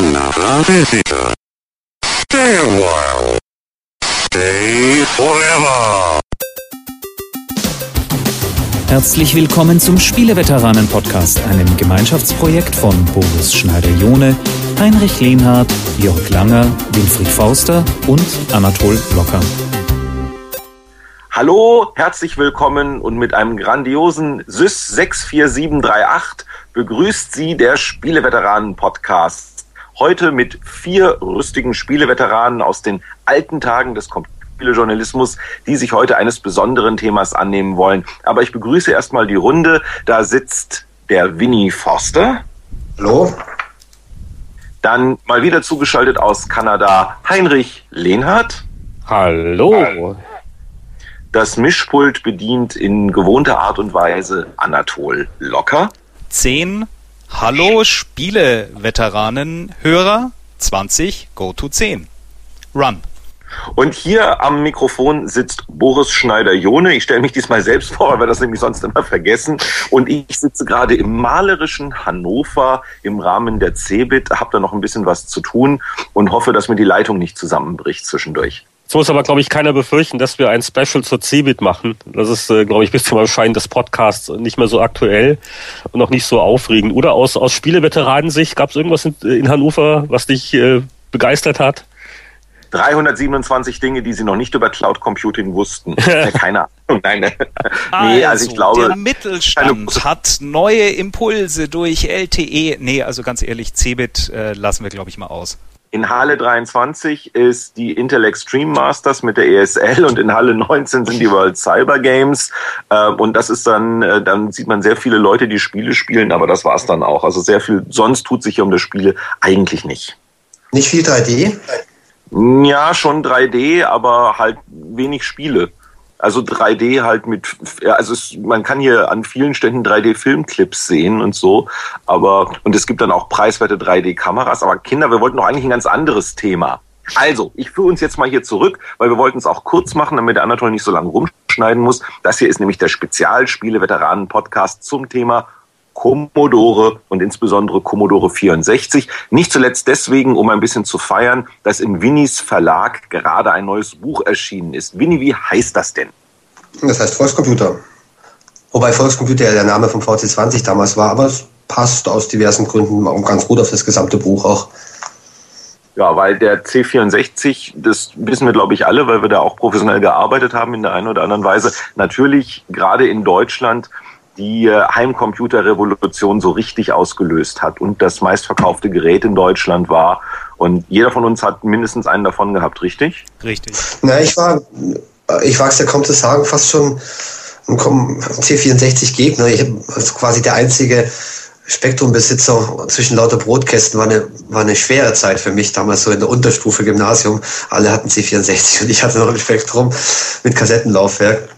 another visitor. Stay a while. Stay forever. Herzlich willkommen zum Spieleveteranen-Podcast, einem Gemeinschaftsprojekt von Boris Schneider-Jone, Heinrich Lehnhardt, Jörg Langer, Winfried Fauster und Anatol Blocker. Hallo, herzlich willkommen und mit einem grandiosen SYS 64738 begrüßt Sie der Spieleveteranen-Podcast. Heute mit vier rüstigen Spieleveteranen aus den alten Tagen des Computerjournalismus, die sich heute eines besonderen Themas annehmen wollen. Aber ich begrüße erstmal die Runde. Da sitzt der Winnie Forster. Hallo. Dann mal wieder zugeschaltet aus Kanada Heinrich Lehnhardt. Hallo. Das Mischpult bedient in gewohnter Art und Weise Anatol Locker. 10. Hallo Spiele-Veteranen, Hörer. 20. Go to 10. Run. Und hier am Mikrofon sitzt Boris Schneider-Jone. Ich stelle mich diesmal selbst vor, weil wir das nämlich sonst immer vergessen. Und ich sitze gerade im malerischen Hannover im Rahmen der CeBIT, habe da noch ein bisschen was zu tun und hoffe, dass mir die Leitung nicht zusammenbricht zwischendurch. Jetzt muss aber, glaube ich, keiner befürchten, dass wir ein Special zur CeBIT machen. Das ist, äh, glaube ich, bis zum Erscheinen des Podcasts nicht mehr so aktuell und auch nicht so aufregend. Oder aus, aus Spieleveteranensicht, gab es irgendwas in, in, Hannover, was dich äh, begeistert hat? 327 Dinge, die sie noch nicht über Cloud Computing wussten. Keine Ahnung. Nein, nee, also, also ich glaube. Der Mittelstand hat neue Impulse durch LTE. Nee, also ganz ehrlich, CeBIT äh, lassen wir, glaube ich, mal aus. In Halle 23 ist die Intel Extreme Masters mit der ESL und in Halle 19 sind die World Cyber Games. Ähm, und das ist dann, äh, dann sieht man sehr viele Leute, die Spiele spielen, aber das war's dann auch. Also sehr viel, sonst tut sich hier um das Spiele eigentlich nicht. Nicht viel 3D? Ja, schon 3D, aber halt wenig Spiele. Also 3D halt mit, also es, man kann hier an vielen Ständen 3D-Filmclips sehen und so, aber, und es gibt dann auch preiswerte 3D-Kameras, aber Kinder, wir wollten doch eigentlich ein ganz anderes Thema. Also, ich führe uns jetzt mal hier zurück, weil wir wollten es auch kurz machen, damit der Anatol nicht so lange rumschneiden muss. Das hier ist nämlich der Spezialspiele-Veteranen-Podcast zum Thema Commodore und insbesondere Commodore 64. Nicht zuletzt deswegen, um ein bisschen zu feiern, dass im Winnies Verlag gerade ein neues Buch erschienen ist. Winnie, wie heißt das denn? Das heißt Volkscomputer. Wobei Volkscomputer ja der Name vom VC20 damals war, aber es passt aus diversen Gründen auch ganz gut auf das gesamte Buch auch. Ja, weil der C64, das wissen wir, glaube ich, alle, weil wir da auch professionell gearbeitet haben in der einen oder anderen Weise, natürlich gerade in Deutschland die äh, Heimcomputerrevolution so richtig ausgelöst hat und das meistverkaufte Gerät in Deutschland war. Und jeder von uns hat mindestens einen davon gehabt, richtig? Richtig. Na, ich war, ich wage es ja kaum zu sagen, fast schon ein C64-Gegner. Ich habe also quasi der einzige Spektrumbesitzer zwischen lauter Brotkästen war eine, war eine schwere Zeit für mich, damals so in der Unterstufe Gymnasium. Alle hatten C64 und ich hatte noch ein Spektrum mit Kassettenlaufwerk.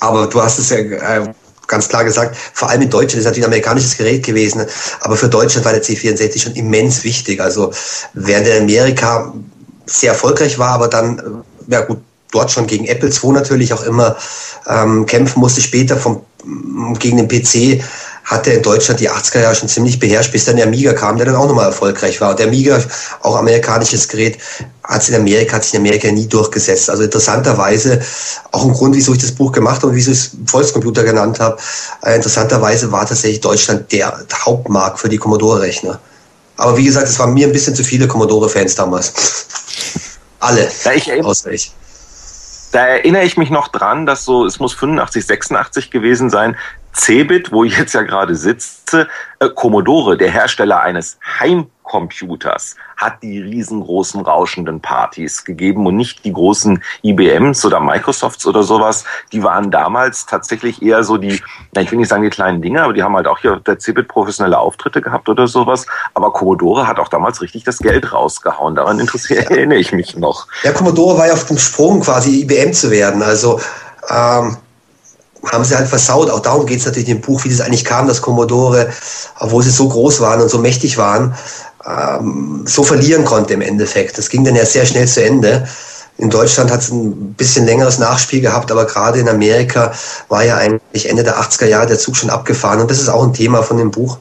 Aber du hast es ja äh, ganz klar gesagt, vor allem in Deutschland ist natürlich ein amerikanisches Gerät gewesen, aber für Deutschland war der C64 schon immens wichtig. Also während er in Amerika sehr erfolgreich war, aber dann, äh, ja gut, dort schon gegen Apple II natürlich auch immer ähm, kämpfen musste, später vom, gegen den PC hat er in Deutschland die 80er Jahre schon ziemlich beherrscht, bis dann der Amiga kam, der dann auch nochmal erfolgreich war. Und der Amiga, auch amerikanisches Gerät, hat sich in Amerika, hat sich in Amerika nie durchgesetzt. Also interessanterweise, auch ein Grund, wieso ich das Buch gemacht habe und wieso ich es Volkscomputer genannt habe, äh, interessanterweise war tatsächlich Deutschland der Hauptmarkt für die Commodore-Rechner. Aber wie gesagt, es waren mir ein bisschen zu viele Commodore-Fans damals. Alle, ja, ich, außer ich. Da erinnere ich mich noch dran, dass so, es muss 85, 86 gewesen sein, Cebit, wo ich jetzt ja gerade sitze, äh, Commodore, der Hersteller eines Heimcomputers, hat die riesengroßen rauschenden Partys gegeben und nicht die großen IBMs oder Microsofts oder sowas. Die waren damals tatsächlich eher so die, na, ich will nicht sagen die kleinen Dinger, aber die haben halt auch hier der Cebit professionelle Auftritte gehabt oder sowas. Aber Commodore hat auch damals richtig das Geld rausgehauen. Daran interessiert, erinnere ich mich noch. Ja, Commodore war ja auf dem Sprung quasi IBM zu werden. Also, ähm haben sie halt versaut. Auch darum geht es natürlich im Buch, wie das eigentlich kam, dass Commodore, obwohl sie so groß waren und so mächtig waren, ähm, so verlieren konnte im Endeffekt. Das ging dann ja sehr schnell zu Ende. In Deutschland hat es ein bisschen längeres Nachspiel gehabt, aber gerade in Amerika war ja eigentlich Ende der 80er Jahre der Zug schon abgefahren. Und das ist auch ein Thema von dem Buch.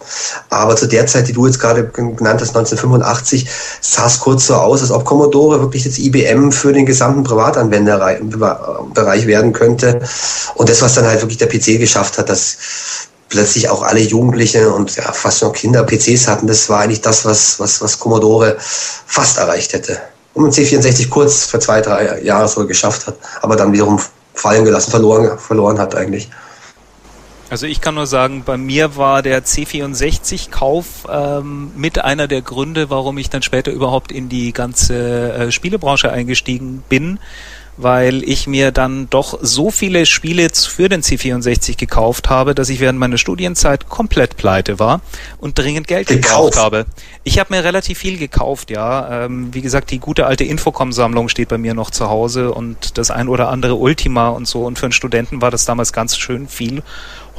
Aber zu der Zeit, die du jetzt gerade genannt hast, 1985, sah es kurz so aus, als ob Commodore wirklich jetzt IBM für den gesamten Privatanwenderbereich werden könnte. Und das, was dann halt wirklich der PC geschafft hat, dass plötzlich auch alle Jugendliche und ja, fast noch Kinder PCs hatten, das war eigentlich das, was, was, was Commodore fast erreicht hätte und C64 kurz für zwei, drei Jahre so geschafft hat, aber dann wiederum fallen gelassen, verloren, verloren hat eigentlich. Also ich kann nur sagen, bei mir war der C64-Kauf ähm, mit einer der Gründe, warum ich dann später überhaupt in die ganze äh, Spielebranche eingestiegen bin weil ich mir dann doch so viele Spiele für den C64 gekauft habe, dass ich während meiner Studienzeit komplett pleite war und dringend Geld gekauft, gekauft habe. Ich habe mir relativ viel gekauft, ja. Ähm, wie gesagt, die gute alte Infocom-Sammlung steht bei mir noch zu Hause und das ein oder andere Ultima und so. Und für einen Studenten war das damals ganz schön viel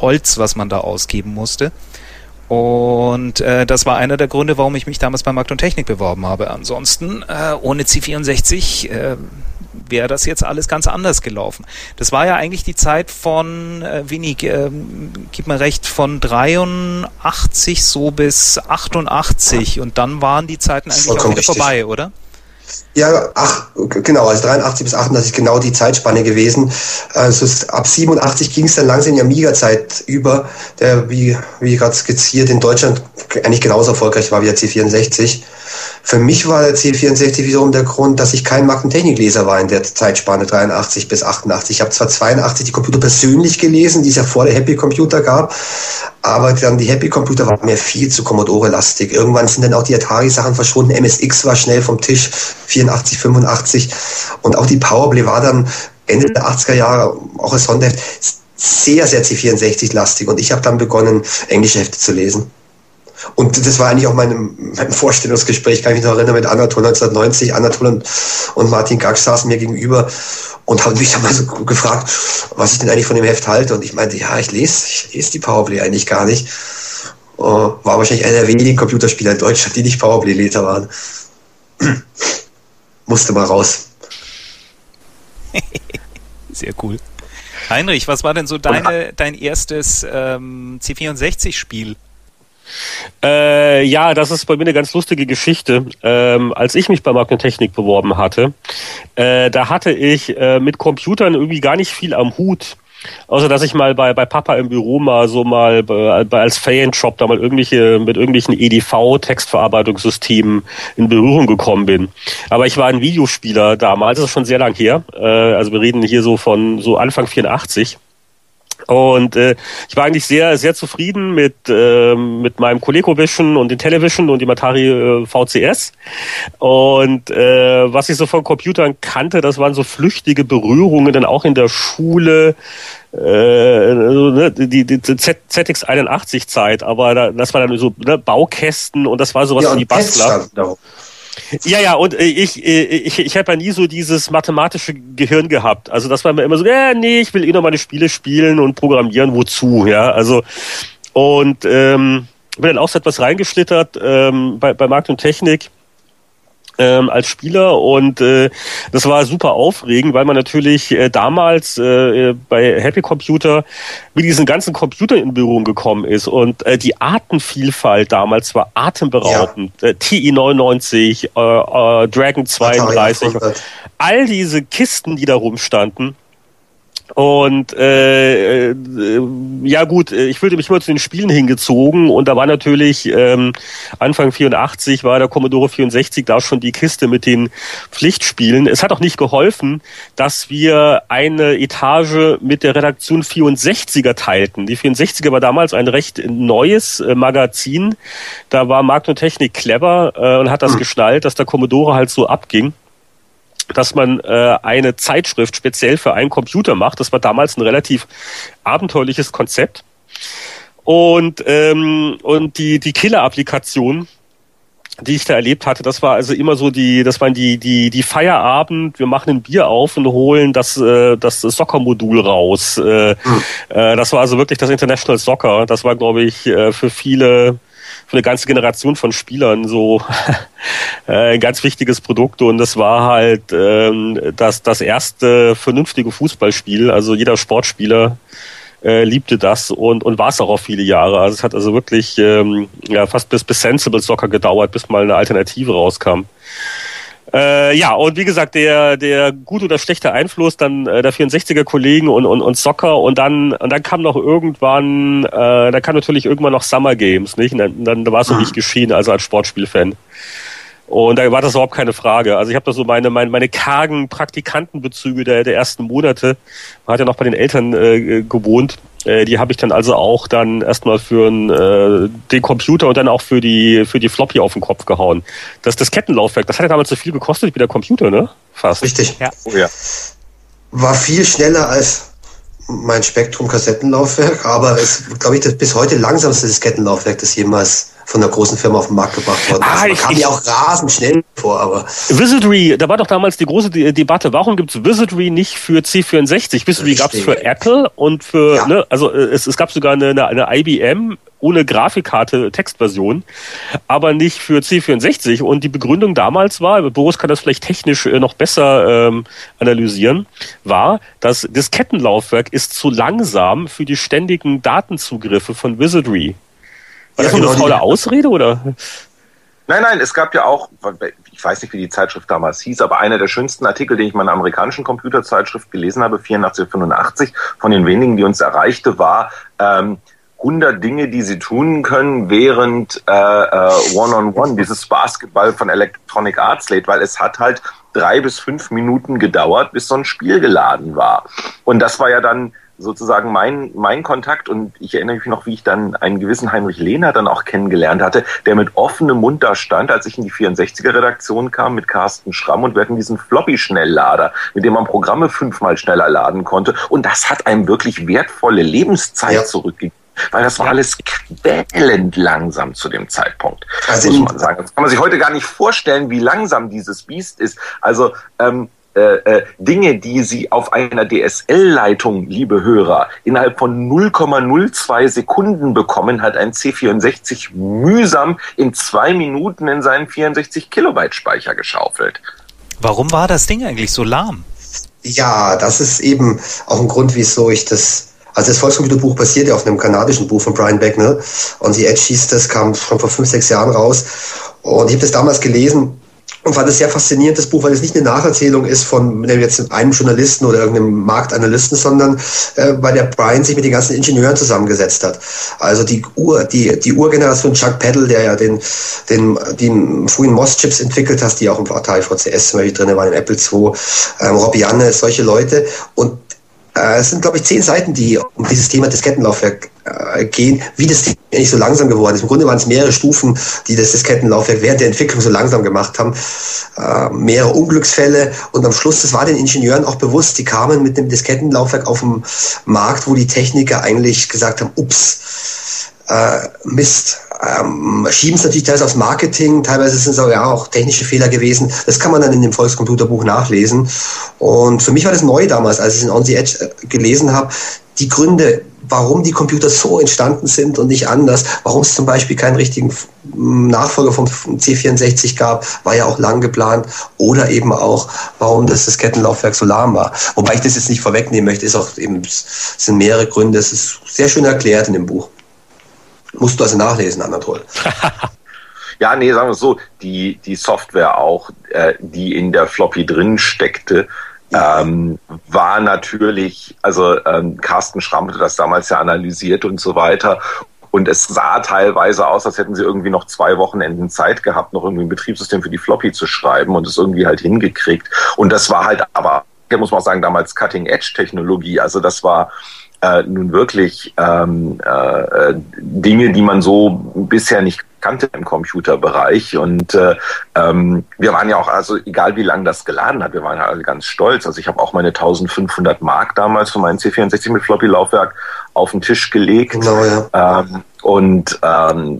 Holz, was man da ausgeben musste. Und äh, das war einer der Gründe, warum ich mich damals bei Markt und Technik beworben habe. Ansonsten, äh, ohne C64 äh, wäre das jetzt alles ganz anders gelaufen. Das war ja eigentlich die Zeit von, äh, wenig, äh, gib mir recht, von 83 so bis 88 und dann waren die Zeiten eigentlich auch wieder vorbei, oder? Ja, ach, genau, also 83 bis 88 genau die Zeitspanne gewesen. Also ab 87 ging es dann langsam in die Amiga-Zeit über, der, wie, wie gerade skizziert, in Deutschland eigentlich genauso erfolgreich war wie der C64. Für mich war der C64 wiederum der Grund, dass ich kein Markentechnikleser war in der Zeitspanne 83 bis 88. Ich habe zwar 82 die Computer persönlich gelesen, die es ja vor der Happy Computer gab, aber dann die Happy Computer waren mir viel zu Commodore-lastig. Irgendwann sind dann auch die Atari-Sachen verschwunden. MSX war schnell vom Tisch, 84, 85. Und auch die Powerplay war dann Ende der 80er Jahre, auch als Sonderheft, sehr, sehr C64-lastig. Und ich habe dann begonnen, englische Hefte zu lesen. Und das war eigentlich auch mein, mein Vorstellungsgespräch, kann ich mich noch erinnern, mit Anatol 1990. Anatol und, und Martin Gax saßen mir gegenüber und haben mich dann mal so gefragt, was ich denn eigentlich von dem Heft halte. Und ich meinte, ja, ich lese, ich lese die Powerplay eigentlich gar nicht. Uh, war wahrscheinlich einer der wenigen Computerspieler in Deutschland, die nicht Powerplay-Leser waren. Musste mal raus. Sehr cool. Heinrich, was war denn so deine, dein erstes ähm, C64-Spiel? Äh, ja, das ist bei mir eine ganz lustige Geschichte. Ähm, als ich mich bei Magnetechnik beworben hatte, äh, da hatte ich äh, mit Computern irgendwie gar nicht viel am Hut. Außer dass ich mal bei, bei Papa im Büro mal so mal bei, als Fan-Shop da mal irgendwelche mit irgendwelchen EDV-Textverarbeitungssystemen in Berührung gekommen bin. Aber ich war ein Videospieler damals, das ist schon sehr lang her. Äh, also wir reden hier so von so Anfang 84. Und äh, ich war eigentlich sehr, sehr zufrieden mit, äh, mit meinem ColecoVision und den Television und dem Atari äh, VCS. Und äh, was ich so von Computern kannte, das waren so flüchtige Berührungen dann auch in der Schule, äh, ne, die, die ZX81-Zeit, aber da, das war dann so ne, Baukästen und das war sowas ja, wie Bastler. Ja, ja, und äh, ich, äh, ich, ich habe ja nie so dieses mathematische Gehirn gehabt. Also das war mir immer so, ja, nee, ich will eh noch meine Spiele spielen und programmieren, wozu, ja. Also und ähm, bin dann auch so etwas reingeschlittert ähm, bei, bei Markt und Technik ähm, als Spieler und äh, das war super aufregend, weil man natürlich äh, damals äh, bei Happy Computer mit diesen ganzen Computern in Berührung gekommen ist und äh, die Artenvielfalt damals war atemberaubend. Ja. Äh, TI 99, äh, äh, Dragon 32, all diese Kisten, die da rumstanden und äh, äh, ja gut, ich fühlte mich immer zu den Spielen hingezogen und da war natürlich ähm, Anfang 84 war der Commodore 64 da schon die Kiste mit den Pflichtspielen. Es hat auch nicht geholfen, dass wir eine Etage mit der Redaktion 64er teilten. Die 64er war damals ein recht neues äh, Magazin. Da war Markt und Technik clever äh, und hat das mhm. geschnallt, dass der Commodore halt so abging dass man äh, eine Zeitschrift speziell für einen Computer macht. Das war damals ein relativ abenteuerliches Konzept. Und, ähm, und die, die Killer-Applikation, die ich da erlebt hatte, das war also immer so die, das waren die, die, die Feierabend, wir machen ein Bier auf und holen das, äh, das Soccer-Modul raus. Äh, hm. äh, das war also wirklich das International Soccer. Das war, glaube ich, äh, für viele für eine ganze Generation von Spielern so äh, ein ganz wichtiges Produkt und das war halt ähm, das, das erste vernünftige Fußballspiel. Also jeder Sportspieler äh, liebte das und, und war es auch auf viele Jahre. Also es hat also wirklich ähm, ja, fast bis, bis Sensible Soccer gedauert, bis mal eine Alternative rauskam. Äh, ja, und wie gesagt, der, der gute oder schlechte Einfluss dann äh, der 64er-Kollegen und, und, und Soccer und dann, und dann kam noch irgendwann, äh, da kam natürlich irgendwann noch Summer Games, nicht? Und dann, dann war es so nicht geschehen, also als Sportspielfan. Und da war das überhaupt keine Frage. Also ich habe da so meine, meine, meine kargen Praktikantenbezüge der, der ersten Monate. Man hat ja noch bei den Eltern äh, gewohnt. Äh, die habe ich dann also auch dann erstmal für ein, äh, den Computer und dann auch für die, für die Floppy auf den Kopf gehauen. Das, das Kettenlaufwerk, das hat ja damals so viel gekostet wie der Computer, ne? Fast. Richtig. Ja. Oh, ja. War viel schneller als mein Spektrum-Kassettenlaufwerk, aber es glaube ich das bis heute langsamste Diskettenlaufwerk, das jemals von einer großen Firma auf den Markt gebracht worden Ah, ist. Man ich- kam ich- mir auch rasend schnell vor, aber Wizardry, da war doch damals die große De Debatte, warum gibt's Wizardry nicht für C64? Wizardry gab's Richtig. für Apple und für, Ja. ne, also äh, es, es gab sogar eine, eine, eine IBM ohne Grafikkarte Textversion, aber nicht für C64. Und die Begründung damals war, Boris kann das vielleicht technisch äh, noch besser ähm, analysieren, war, das Diskettenlaufwerk ist zu langsam für die ständigen Datenzugriffe von Wizardry. War Ja, das genau, eine faule Ausrede oder? Nein, nein, es gab ja auch, ich weiß nicht, wie die Zeitschrift damals hieß, aber einer der schönsten Artikel, den ich in meiner amerikanischen Computerzeitschrift gelesen habe, 84, 85, von den wenigen, die uns erreichte, war ähm, 100 Dinge, die sie tun können, während äh, äh, One-on-One, dieses Basketball von Electronic Arts lädt, weil es hat halt drei bis fünf Minuten gedauert, bis so ein Spiel geladen war. Und das war ja dann sozusagen mein, mein Kontakt und ich erinnere mich noch, wie ich dann einen gewissen Heinrich Lehner dann auch kennengelernt hatte, der mit offenem Mund da stand, als ich in die 64er-Redaktion kam mit Carsten Schramm und wir hatten diesen Floppy-Schnelllader, mit dem man Programme fünfmal schneller laden konnte und das hat einem wirklich wertvolle Lebenszeit Ja. zurückgegeben. Weil das war alles quälend langsam zu dem Zeitpunkt, Also muss man sagen. Das kann man sich heute gar nicht vorstellen, wie langsam dieses Biest ist. Also ähm, äh, äh, Dinge, die Sie auf einer DSL-Leitung, liebe Hörer, innerhalb von 0,02 Sekunden bekommen, hat ein C64 mühsam in zwei Minuten in seinen 64 Kilobyte Speicher geschaufelt. Warum war das Ding eigentlich so lahm? Ja, das ist eben auch ein Grund, wieso ich das. Also das Volkscomputerbuch basiert ja auf einem kanadischen Buch von Brian Beckner. On the Edge hieß das, kam schon vor fünf, sechs Jahren raus. Und ich habe das damals gelesen und fand es sehr faszinierend, das Buch, weil es nicht eine Nacherzählung ist von jetzt einem Journalisten oder irgendeinem Marktanalysten, sondern äh, weil der Brian sich mit den ganzen Ingenieuren zusammengesetzt hat. Also die Ur, die, die Urgeneration Chuck Peddle, der ja den, den, den frühen MOS-Chips entwickelt hat, die auch im Atari VCS zum Beispiel drin waren, im Apple II, ähm, Rob Janne, solche Leute. Und es sind, glaube ich, zehn Seiten, die um dieses Thema Diskettenlaufwerk äh, gehen, wie das Ding eigentlich so langsam geworden ist. Im Grunde waren es mehrere Stufen, die das Diskettenlaufwerk während der Entwicklung so langsam gemacht haben. Äh, mehrere Unglücksfälle und am Schluss, das war den Ingenieuren auch bewusst, die kamen mit dem Diskettenlaufwerk auf den Markt, wo die Techniker eigentlich gesagt haben, ups, äh, Mist. Ähm, schieben es natürlich teils aufs Marketing, teilweise sind es auch, ja, auch technische Fehler gewesen. Das kann man dann in dem Volkscomputerbuch nachlesen. Und für mich war das neu damals, als ich es in On the Edge äh, gelesen habe. Die Gründe, warum die Computer so entstanden sind und nicht anders, warum es zum Beispiel keinen richtigen Nachfolger vom C64 gab, war ja auch lang geplant. Oder eben auch, warum das Diskettenlaufwerk so lahm war. Wobei ich das jetzt nicht vorwegnehmen möchte, ist auch eben, es sind mehrere Gründe. Es ist sehr schön erklärt in dem Buch. Musst du also nachlesen, Anatol. Ja, nee, sagen wir es so, die, die Software auch, äh, die in der Floppy drin steckte, ähm, war natürlich, also ähm, Carsten Schramm hatte das damals ja analysiert und so weiter. Und es sah teilweise aus, als hätten sie irgendwie noch zwei Wochenenden Zeit gehabt, noch irgendwie ein Betriebssystem für die Floppy zu schreiben und es irgendwie halt hingekriegt. Und das war halt aber, muss man auch sagen, damals Cutting-Edge-Technologie. Also das war äh, nun wirklich ähm, äh, Dinge, die man so bisher nicht kannte im Computerbereich. Und äh, ähm, wir waren ja auch, also egal wie lange das geladen hat, wir waren ja alle ganz stolz. Also ich habe auch meine 1500 Mark damals für meinen C64 mit Floppy-Laufwerk auf den Tisch gelegt. Genau, ja. Ähm, und ähm,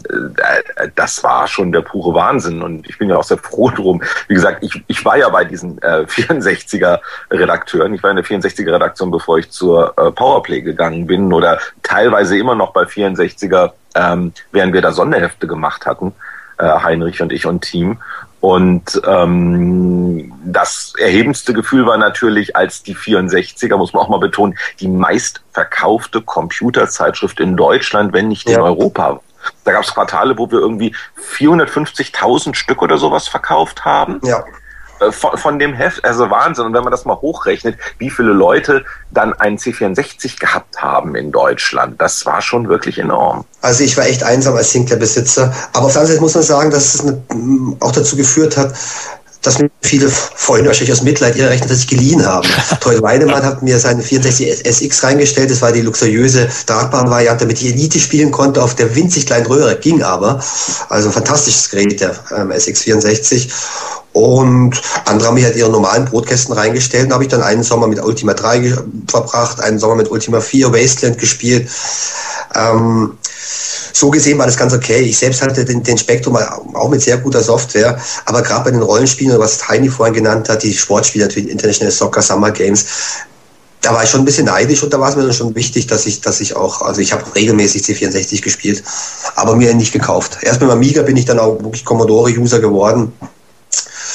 äh, das war schon der pure Wahnsinn. Und ich bin ja auch sehr froh drum. Wie gesagt, ich, ich war ja bei diesen äh, 64er Redakteuren. Ich war in der 64er Redaktion, bevor ich zur äh, Powerplay gegangen bin oder teilweise immer noch bei 64er ähm, während wir da Sonderhefte gemacht hatten, äh, Heinrich und ich und Team. Und ähm, das erhebendste Gefühl war natürlich, als die 64er, muss man auch mal betonen, die meistverkaufte Computerzeitschrift in Deutschland, wenn nicht ja. in Europa. Da gab es Quartale, wo wir irgendwie 450.000 Stück oder sowas verkauft haben. Ja. Äh, von, von dem Heft, also Wahnsinn. Und wenn man das mal hochrechnet, wie viele Leute dann einen C64 gehabt haben in Deutschland, das war schon wirklich enorm. Also ich war echt einsam als Sinclair-Besitzer. Aber auf der anderen Seite muss man sagen, dass es auch dazu geführt hat, dass mir viele Freunde wahrscheinlich aus Mitleid ihre Rechner sich geliehen haben. Toll Weinemann hat mir seinen 64 SX reingestellt. Das war die luxuriöse Drahtbahnvariante, damit ich Elite spielen konnte auf der winzig kleinen Röhre. Ging aber. Also ein fantastisches Gerät, der ähm, SX64. Und andere haben mich halt ihre normalen Brotkästen reingestellt. Da habe ich dann einen Sommer mit Ultima 3 verbracht, einen Sommer mit Ultima 4 Wasteland gespielt. Ähm, so gesehen war das ganz okay. Ich selbst hatte den, den Spektrum auch mit sehr guter Software, aber gerade bei den Rollenspielen, was Heini vorhin genannt hat, die Sportspiele, wie International Soccer Summer Games, da war ich schon ein bisschen neidisch und da war es mir dann schon wichtig, dass ich, dass ich auch, also ich habe regelmäßig C64 gespielt, aber mir nicht gekauft. Erst mit Amiga bin ich dann auch wirklich Commodore-User geworden.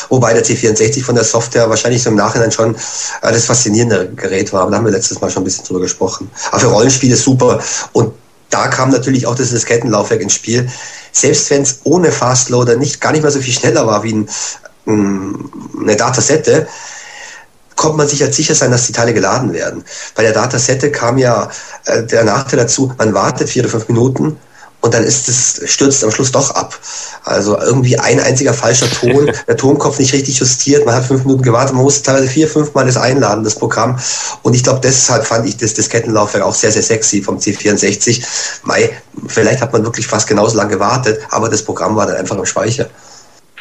Wobei der C64 von der Software wahrscheinlich so im Nachhinein schon äh, das faszinierende Gerät war. Aber da haben wir letztes Mal schon ein bisschen drüber gesprochen. Aber für Rollenspiele super. Und da kam natürlich auch das Diskettenlaufwerk ins Spiel. Selbst wenn es ohne Fastloader nicht gar nicht mehr so viel schneller war wie ein, mm, eine Datasette, konnte man sich halt sicher sein, dass die Teile geladen werden. Bei der Datasette kam ja äh, der Nachteil dazu, man wartet vier oder fünf Minuten und dann ist es, stürzt am Schluss doch ab. Also irgendwie ein einziger falscher Ton, der Tonkopf nicht richtig justiert, man hat fünf Minuten gewartet, man musste teilweise vier, fünf Mal das einladen, das Programm. Und ich glaube, deshalb fand ich das Diskettenlaufwerk auch sehr, sehr sexy vom C64. Mai, vielleicht hat man wirklich fast genauso lange gewartet, aber das Programm war dann einfach im Speicher.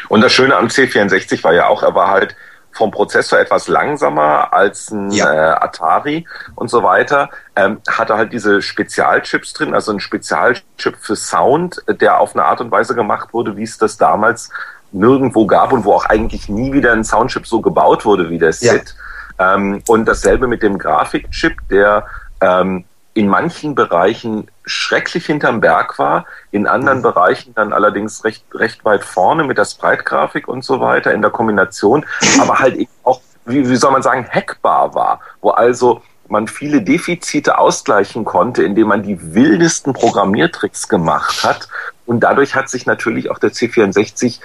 Und das Schöne am C64 war ja auch, er war halt vom Prozessor etwas langsamer als ein ja. äh, Atari und so weiter, ähm, hatte halt diese Spezialchips drin, also ein Spezialchip für Sound, der auf eine Art und Weise gemacht wurde, wie es das damals nirgendwo gab und wo auch eigentlich nie wieder ein Soundchip so gebaut wurde wie der SID. Ja. Ähm, und dasselbe mit dem Grafikchip, der ähm, in manchen Bereichen schrecklich hinterm Berg war, in anderen mhm. Bereichen dann allerdings recht, recht weit vorne mit der Sprite-Grafik und so weiter in der Kombination, aber halt eben auch, wie, wie soll man sagen, hackbar war, wo also man viele Defizite ausgleichen konnte, indem man die wildesten Programmiertricks gemacht hat. Und dadurch hat sich natürlich auch der C64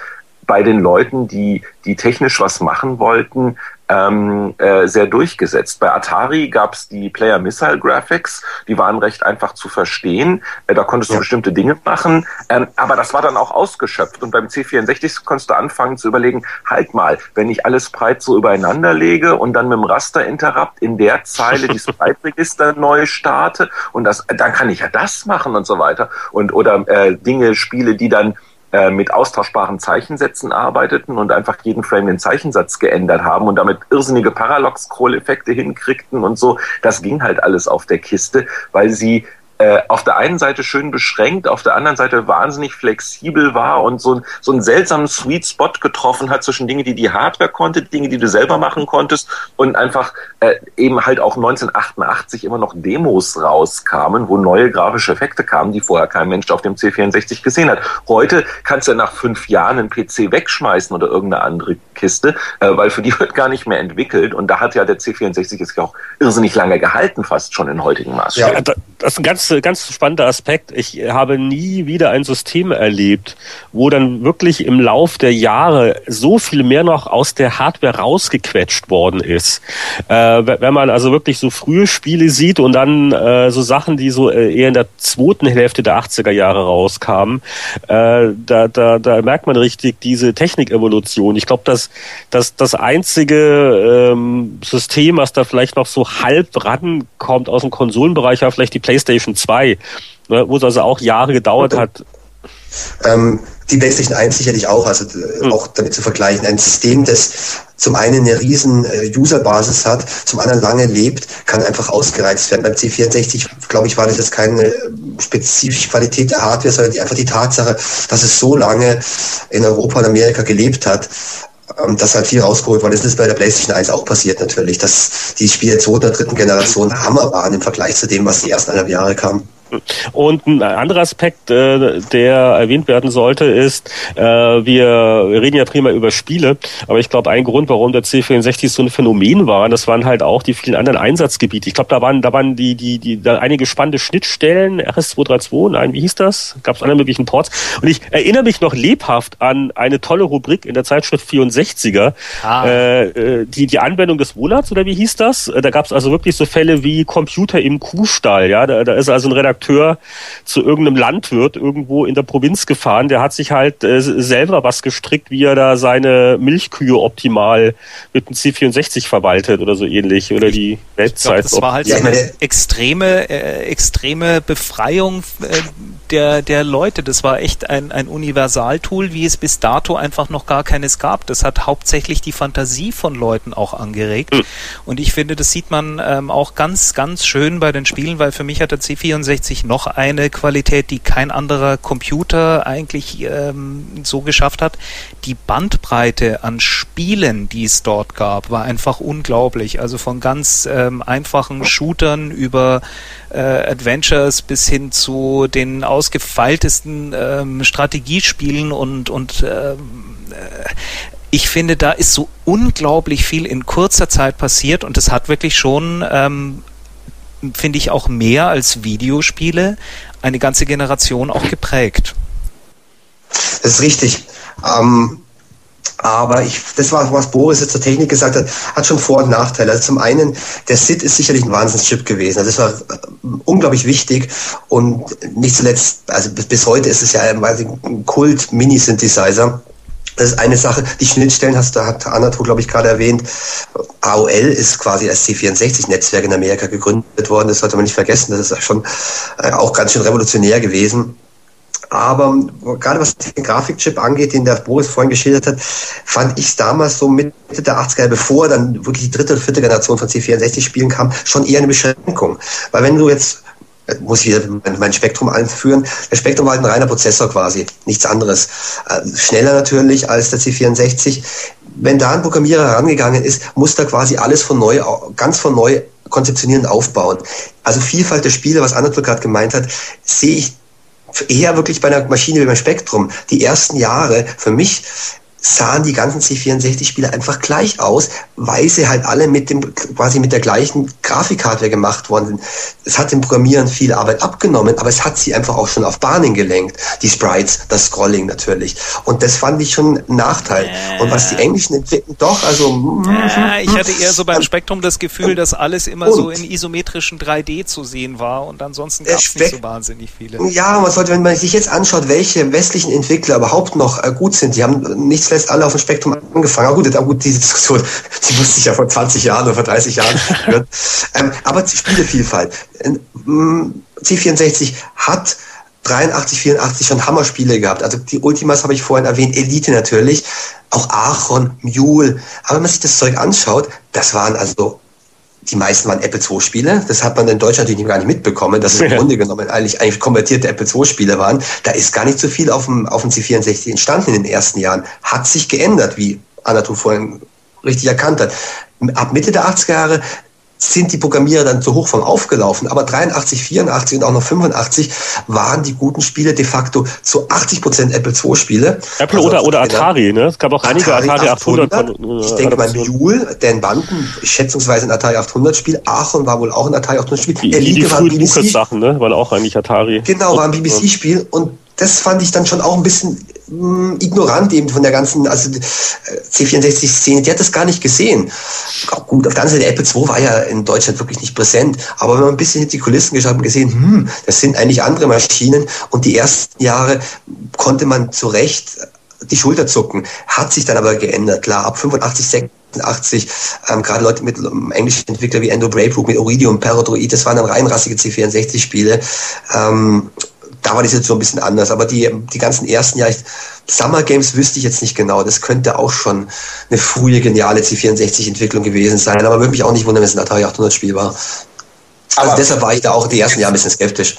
bei den Leuten, die, die technisch was machen wollten, ähm, äh, sehr durchgesetzt. Bei Atari gab es die Player Missile Graphics, die waren recht einfach zu verstehen. Äh, da konntest du ja. bestimmte Dinge machen, ähm, aber das war dann auch ausgeschöpft. Und beim C64 konntest du anfangen zu überlegen, halt mal, wenn ich alles breit so übereinander lege und dann mit dem Raster-Interrupt in der Zeile die Sprite-Register neu starte und das, dann kann ich ja das machen und so weiter. Und oder äh, Dinge spiele, die dann äh, mit austauschbaren Zeichensätzen arbeiteten und einfach jeden Frame den Zeichensatz geändert haben und damit irrsinnige Parallax-Scroll-Effekte hinkriegten und so. Das ging halt alles auf der Kiste, weil sie äh, auf der einen Seite schön beschränkt, auf der anderen Seite wahnsinnig flexibel war und so, so einen seltsamen Sweet Spot getroffen hat zwischen Dinge, die die Hardware konnte, Dinge, die du selber machen konntest und einfach äh, eben halt auch 1988 immer noch Demos rauskamen, wo neue grafische Effekte kamen, die vorher kein Mensch auf dem C64 gesehen hat. Heute kannst du nach fünf Jahren einen PC wegschmeißen oder irgendeine andere Kiste, äh, weil für die wird gar nicht mehr entwickelt und da hat ja der C64 jetzt ja auch irrsinnig lange gehalten, fast schon in heutigen Maßstäben. Ja, das ist ein ganz, ganz spannender Aspekt. Ich habe nie wieder ein System erlebt, wo dann wirklich im Lauf der Jahre so viel mehr noch aus der Hardware rausgequetscht worden ist. Äh, wenn man also wirklich so frühe Spiele sieht und dann äh, so Sachen, die so äh, eher in der zweiten Hälfte der 80er Jahre rauskamen, äh, da, da, da merkt man richtig diese Technikevolution. Ich glaube, dass, dass das einzige ähm, System, was da vielleicht noch so halb rankommt aus dem Konsolenbereich, war vielleicht die PlayStation 2, ne, wo es also auch Jahre gedauert okay. hat. Ähm, die PlayStation 1 sicherlich auch, also mhm. auch damit zu vergleichen. Ein System, das zum einen eine riesen äh, Userbasis hat, zum anderen lange lebt, kann einfach ausgereizt werden. Beim C64, glaube ich, war das jetzt keine spezifische Qualität der Hardware, sondern einfach die Tatsache, dass es so lange in Europa und Amerika gelebt hat, ähm, dass halt viel rausgeholt worden. Das ist bei der PlayStation 1 auch passiert natürlich, dass die Spiele oder dritten Generation Hammer waren im Vergleich zu dem, was die ersten eineinhalb Jahre kamen. Und ein anderer Aspekt, äh, der erwähnt werden sollte, ist, äh, wir reden ja prima über Spiele, aber ich glaube, ein Grund, warum der C64 so ein Phänomen war, das waren halt auch die vielen anderen Einsatzgebiete. Ich glaube, da waren, da waren die, die, die, da einige spannende Schnittstellen, RS232, nein, wie hieß das? Gab es alle möglichen Ports. Und ich erinnere mich noch lebhaft an eine tolle Rubrik in der Zeitschrift 64er, ah. äh, äh, die, die Anwendung des Monats, oder wie hieß das? Äh, da gab es also wirklich so Fälle wie Computer im Kuhstall, ja, da, da ist also ein Redakteur zu irgendeinem Landwirt irgendwo in der Provinz gefahren, der hat sich halt äh, selber was gestrickt, wie er da seine Milchkühe optimal mit einem C64 verwaltet oder so ähnlich oder die Weltzeit. das war halt ja, eine extreme, äh, extreme Befreiung äh, der, der Leute. Das war echt ein, ein Universaltool, wie es bis dato einfach noch gar keines gab. Das hat hauptsächlich die Fantasie von Leuten auch angeregt. Mhm. Und ich finde, das sieht man ähm, auch ganz, ganz schön bei den Spielen, weil für mich hat der C64 noch eine Qualität, die kein anderer Computer eigentlich ähm, so geschafft hat. Die Bandbreite an Spielen, die es dort gab, war einfach unglaublich. Also von ganz ähm, einfachen Shootern über äh, Adventures bis hin zu den ausgefeiltesten ähm, Strategiespielen und, und ähm, äh, ich finde, da ist so unglaublich viel in kurzer Zeit passiert und es hat wirklich schon, ähm, finde ich, auch mehr als Videospiele eine ganze Generation auch geprägt. Das ist richtig. Ähm, aber ich, das war, was Boris jetzt zur Technik gesagt hat, hat schon Vor- und Nachteile. Also zum einen, der SID ist sicherlich ein Wahnsinnschip gewesen. Also das war äh, unglaublich wichtig und nicht zuletzt, also bis, bis heute ist es ja ein Kult-Mini-Synthesizer. Das ist eine Sache. Die Schnittstellen hast du, hat Anatol, glaube ich, gerade erwähnt. AOL ist quasi als C64-Netzwerk in Amerika gegründet worden. Das sollte man nicht vergessen. Das ist schon äh, auch ganz schön revolutionär gewesen. Aber gerade was den Grafikchip angeht, den der Boris vorhin geschildert hat, fand ich es damals so Mitte der 80er, bevor dann wirklich die dritte und vierte Generation von C64-Spielen kam, schon eher eine Beschränkung. Weil wenn du jetzt muss ich wieder mein Spektrum einführen. Der Spektrum war halt ein reiner Prozessor quasi, nichts anderes. Äh, schneller natürlich als der C64. Wenn da ein Programmierer herangegangen ist, muss da quasi alles von neu, ganz von neu konzeptionieren und aufbauen. Also Vielfalt der Spiele, was Anatol gerade gemeint hat, sehe ich eher wirklich bei einer Maschine wie beim Spektrum. Die ersten Jahre für mich sahen die ganzen C64-Spiele einfach gleich aus, weil sie halt alle mit dem, quasi mit der gleichen Grafikhardware gemacht worden sind. Es hat dem Programmieren viel Arbeit abgenommen, aber es hat sie einfach auch schon auf Bahnen gelenkt. Die Sprites, das Scrolling natürlich. Und das fand ich schon ein Nachteil. Äh. Und was die Englischen entwickeln, doch, also. Äh, ich hatte eher so beim Spektrum das Gefühl, dass alles immer so in isometrischen 3D zu sehen war und ansonsten gab es nicht so wahnsinnig viele. Ja, man sollte, wenn man sich jetzt anschaut, welche westlichen Entwickler überhaupt noch äh, gut sind, die haben nichts zuletzt alle auf dem Spektrum angefangen. Aber gut, aber gut diese Diskussion, die musste sich ja vor 20 Jahren oder vor 30 Jahren führen. ähm, aber Spielevielfalt. C64 hat 83, 84 schon Hammerspiele gehabt. Also die Ultimas habe ich vorhin erwähnt, Elite natürlich, auch Aachen, Mule. Aber wenn man sich das Zeug anschaut, das waren also die meisten waren Apple II-Spiele. Das hat man in Deutschland natürlich gar nicht mitbekommen, dass es im Grunde genommen eigentlich, eigentlich konvertierte Apple II-Spiele waren. Da ist gar nicht so viel auf dem, auf dem C64 entstanden in den ersten Jahren. Hat sich geändert, wie Anatol vorhin richtig erkannt hat. Ab Mitte der 80er Jahre sind die Programmierer dann zu Hochform aufgelaufen. Aber 83, 84 und auch noch 85 waren die guten Spiele de facto zu 80 Prozent Apple II Spiele. Apple also oder, oder Atari, ne? Es gab auch einige Atari, 800. 800 von, äh, ich denke mal Mule, Dan Banden, schätzungsweise ein Atari 800 Spiel. Aachen war wohl auch ein Atari 800 Spiel. Die, Elite die, die war ein BBC. Sachen, ne? Waren auch eigentlich Atari. Genau, war ein BBC-Spiel und das fand ich dann schon auch ein bisschen ignorant eben von der ganzen, also äh, C64-Szene, die hat das gar nicht gesehen. Gut, auf der anderen Seite, Apple II war ja in Deutschland wirklich nicht präsent, aber wenn man ein bisschen hinter die Kulissen geschaut und gesehen, hm, das sind eigentlich andere Maschinen und die ersten Jahre konnte man zu Recht die Schulter zucken, hat sich dann aber geändert, klar, ab 85, 86, ähm, gerade Leute mit ähm, englischen Entwickler wie Endo Bravebrook, mit Iridium, Paradroid, das waren dann reinrassige C64-Spiele. Ähm, da war die Situation ein bisschen anders. Aber die, die ganzen ersten Jahre, Summer Games wüsste ich jetzt nicht genau. Das könnte auch schon eine frühe, geniale C64-Entwicklung gewesen sein. Aber würde mich auch nicht wundern, wenn es ein Atari 800-Spiel war. Also deshalb war ich da auch die ersten Jahre ein bisschen skeptisch.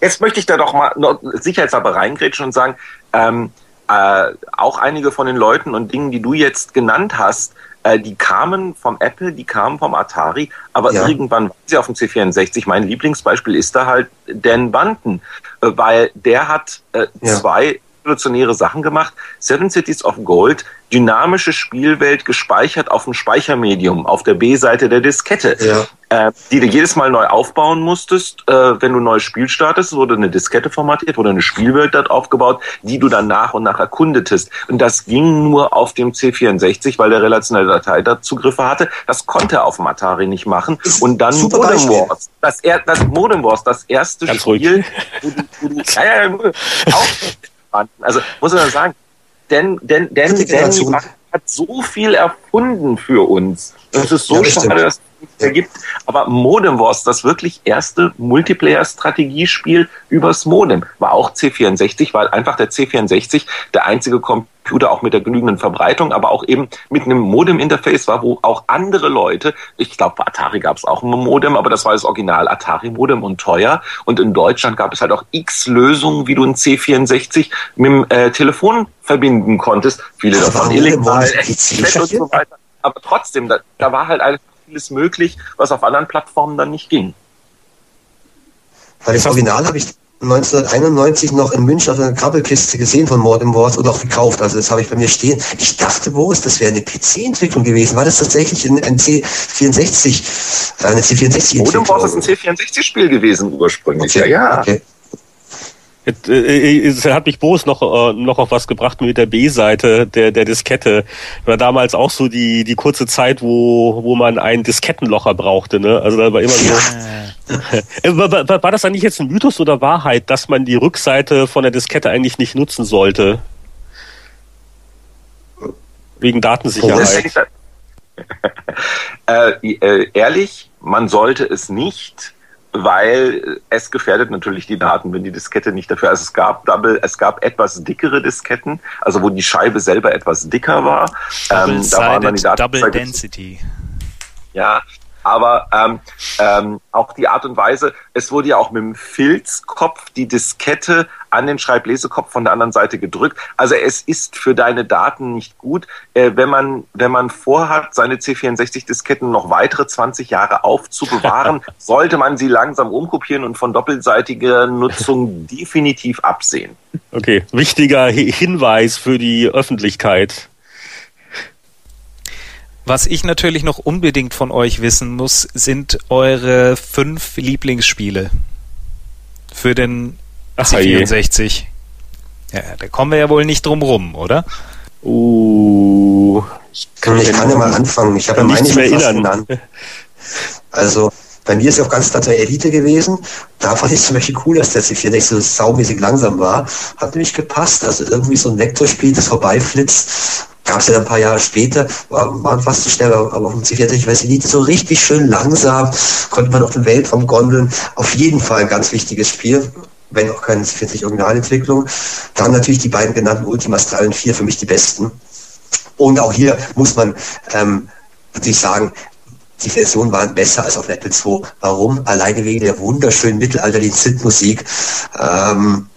Jetzt möchte ich da doch mal sicherheitshalber reingrätschen und sagen, ähm, äh, auch einige von den Leuten und Dingen, die du jetzt genannt hast, äh, die kamen vom Apple, die kamen vom Atari, aber ja. irgendwann waren sie auf dem C64. Mein Lieblingsbeispiel ist da halt Dan Bunton, äh, weil der hat äh, ja. zwei revolutionäre Sachen gemacht. Seven Cities of Gold, dynamische Spielwelt gespeichert auf dem Speichermedium, auf der B-Seite der Diskette, ja. äh, die du jedes Mal neu aufbauen musstest. Äh, wenn du ein neues Spiel startest, wurde eine Diskette formatiert, wurde eine Spielwelt dort aufgebaut, die du dann nach und nach erkundetest. Und das ging nur auf dem C64, weil der relationelle Dateizugriffe hatte. Das konnte er auf dem Atari nicht machen. Und dann Modem Wars. Das, das Modem Wars, das erste Ganz Spiel, wo du, wo du, ja, ja, auch. Also muss man sagen, denn, denn, denn Danny hat so viel erfunden für uns. Es ist so ja, schade, dass es gibt. Aber Modem Wars, das wirklich erste Multiplayer-Strategiespiel übers Modem, war auch C64, weil einfach der C64 der einzige Computer auch mit der genügenden Verbreitung, aber auch eben mit einem Modem-Interface war, wo auch andere Leute, ich glaube, bei Atari gab es auch ein Modem, aber das war das Original Atari-Modem und teuer. Und in Deutschland gab es halt auch x Lösungen, wie du ein C64 mit dem äh, Telefon verbinden konntest. Viele davon illegal, und so weiter. Aber trotzdem, da, da war halt einfach vieles möglich, was auf anderen Plattformen dann nicht ging. Weil das Original habe ich 1991 noch in München auf einer Krabbelkiste gesehen von Modern Wars und auch gekauft. Also das habe ich bei mir stehen. Ich dachte, wo ist das wäre eine PC-Entwicklung gewesen. War das tatsächlich ein, ein C64, eine C64-Entwicklung? Modern Wars ist ein C64-Spiel gewesen ursprünglich. Okay. Ja, ja. Okay. Äh, äh, es hat mich Boos noch, äh, noch auf was gebracht mit der B-Seite der, der Diskette. War damals auch so die, die kurze Zeit, wo, wo man einen Diskettenlocher brauchte. Ne? Also da war immer so. war, war, war das eigentlich jetzt ein Mythos oder Wahrheit, dass man die Rückseite von der Diskette eigentlich nicht nutzen sollte? Wegen Datensicherheit. äh, ehrlich, man sollte es nicht weil es gefährdet natürlich die Daten, wenn die Diskette nicht dafür. Also es gab Double, es gab etwas dickere Disketten, also wo die Scheibe selber etwas dicker war. Ähm, da waren dann die Daten Double Density. Ja, aber ähm, ähm, auch die Art und Weise, es wurde ja auch mit dem Filzkopf die Diskette an den Schreiblesekopf von der anderen Seite gedrückt. Also es ist für deine Daten nicht gut, äh, wenn man wenn man vorhat, seine C64-Disketten noch weitere 20 Jahre aufzubewahren, sollte man sie langsam umkopieren und von doppelseitiger Nutzung definitiv absehen. Okay, wichtiger Hinweis für die Öffentlichkeit. Was ich natürlich noch unbedingt von euch wissen muss, sind eure fünf Lieblingsspiele für den Ach, C64. Ja, da kommen wir ja wohl nicht drum rum, oder? Uh, ich kann, ich kann ja mal anfangen. Ich habe ja meine mehr genannt. Also, bei mir ist ja auch ganz klar der Elite gewesen. Da fand ich zum Beispiel cool, dass der C64 so saumäßig langsam war. Hat nämlich gepasst. Also irgendwie so ein Vektorspiel, das vorbeiflitzt gab es ja ein paar Jahre später, war, waren fast zu schnell, aber auf dem C40 weiß ich nicht, so richtig schön langsam, konnte man auf den Weltraum gondeln. Auf jeden Fall ein ganz wichtiges Spiel, wenn auch keine C40 Originalentwicklung. Dann natürlich die beiden genannten Ultimas 3 und 4, für mich die besten. Und auch hier muss man ähm, natürlich sagen, die Versionen waren besser als auf Apple II. Warum? Alleine wegen der wunderschönen mittelalterlichen Synthmusik. Ähm,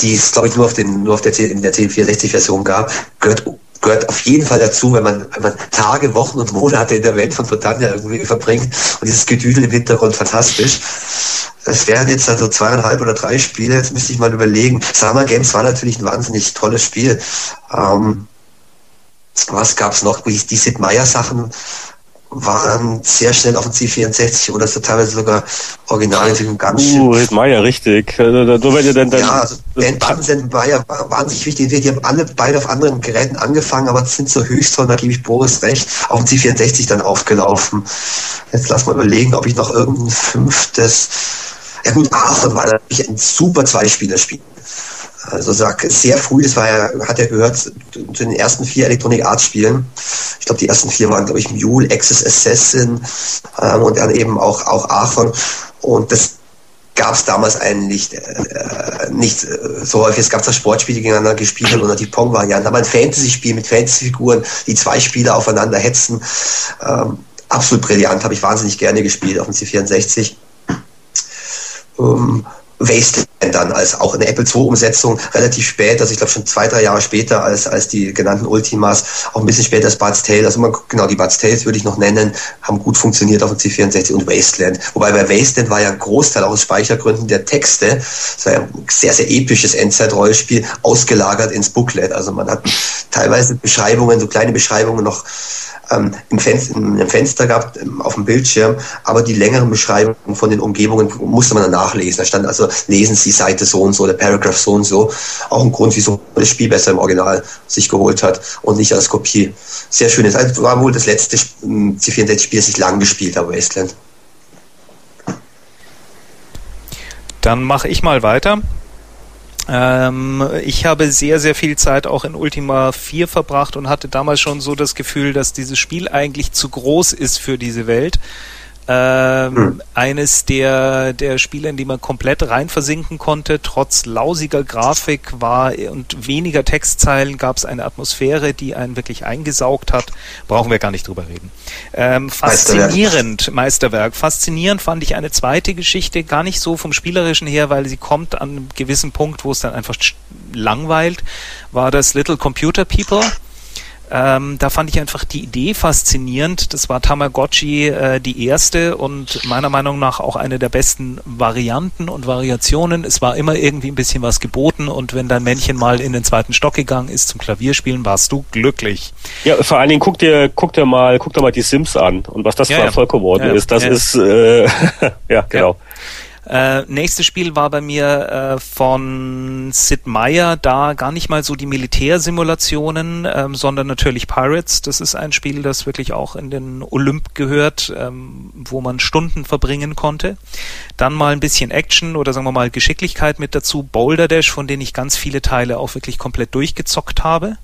die es, glaube ich, nur auf, den, nur auf der, in der 1064-Version gab, gehört, gehört auf jeden Fall dazu, wenn man, wenn man Tage, Wochen und Monate in der Welt von Britannia irgendwie verbringt und dieses Gedüdel im Hintergrund fantastisch. Es wären jetzt also zweieinhalb oder drei Spiele, jetzt müsste ich mal überlegen. Summer Games war natürlich ein wahnsinnig tolles Spiel. Ähm, was gab's noch? Die Sid Meier Sachen waren sehr schnell auf dem C64 oder so teilweise sogar Originalentwicklung ganz uh, schön. Uh, ja richtig. Also, da, da, dann, dann, ja, also Ben Pattensen war ja wahnsinnig wichtig. Die haben alle beide auf anderen Geräten angefangen, aber sind so höchst da gebe ich Boris recht, auf dem C64 dann aufgelaufen. Jetzt lass mal überlegen, ob ich noch irgendein fünftes ja gut, Aachen war natürlich ein super Zweispielerspiel. Also sag sehr früh, das war ja, hat er gehört, zu den ersten vier Electronic Arts Spielen. Ich glaube, die ersten vier waren, glaube ich, Mule, Access Assassin ähm, und dann eben auch, auch Aachen. Und das gab es damals eigentlich äh, nicht äh, so häufig. Es gab zwar Sportspiele gegeneinander gespielt oder die Pong-Variante, aber ein Fantasy-Spiel mit Fantasy-Figuren, die zwei Spieler aufeinander hetzen. Ähm, absolut brillant, habe ich wahnsinnig gerne gespielt auf dem C64. Ähm, Wasteland dann als auch eine Apple II-Umsetzung relativ spät, also ich glaube schon zwei, drei Jahre später als, als die genannten Ultimas, auch ein bisschen später als Bud's Tale, also man, genau, die Bud's Tales würde ich noch nennen, haben gut funktioniert auf dem C64 und Wasteland. Wobei bei Wasteland war ja ein Großteil auch aus Speichergründen der Texte, das war ja ein sehr, sehr episches Endzeit-Rollenspiel, ausgelagert ins Booklet. Also man hat teilweise Beschreibungen, so kleine Beschreibungen noch ähm, im, Fenster, im Fenster gehabt, ähm, auf dem Bildschirm, aber die längeren Beschreibungen von den Umgebungen musste man dann nachlesen. Da stand also, lesen Sie Seite so und so, der Paragraph so und so. Auch ein Grund, wieso das Spiel besser im Original sich geholt hat und nicht als Kopie. Sehr schön. Es war wohl das letzte ähm, C64-Spiel, das ich lang gespielt habe, Wasteland. Dann mache ich mal weiter. Ähm, ich habe sehr, sehr viel Zeit auch in Ultima 4 verbracht und hatte damals schon so das Gefühl, dass dieses Spiel eigentlich zu groß ist für diese Welt. Ähm, hm. Eines der, der Spiele, in die man komplett rein versinken konnte, trotz lausiger Grafik war und weniger Textzeilen, gab es eine Atmosphäre, die einen wirklich eingesaugt hat. Brauchen wir gar nicht drüber reden. Ähm, faszinierend, Meisterwerk. Meisterwerk. Faszinierend fand ich eine zweite Geschichte, gar nicht so vom Spielerischen her, weil sie kommt an einem gewissen Punkt, wo es dann einfach langweilt, war das Little Computer People. Ähm, da fand ich einfach die Idee faszinierend. Das war Tamagotchi äh, die erste und meiner Meinung nach auch eine der besten Varianten und Variationen. Es war immer irgendwie ein bisschen was geboten und wenn dein Männchen mal in den zweiten Stock gegangen ist zum Klavierspielen, warst du glücklich. Ja, vor allen Dingen guck dir, guck dir mal, guck dir mal die Sims an und was das ja, für Erfolg geworden ja, ist. Das ist äh, ja genau. Äh, nächstes Spiel war bei mir äh, von Sid Meier, da gar nicht mal so die Militärsimulationen, ähm, sondern natürlich Pirates. Das ist ein Spiel, das wirklich auch in den Olymp gehört, ähm, wo man Stunden verbringen konnte. Dann mal ein bisschen Action oder sagen wir mal Geschicklichkeit mit dazu. Boulder Dash, von denen ich ganz viele Teile auch wirklich komplett durchgezockt habe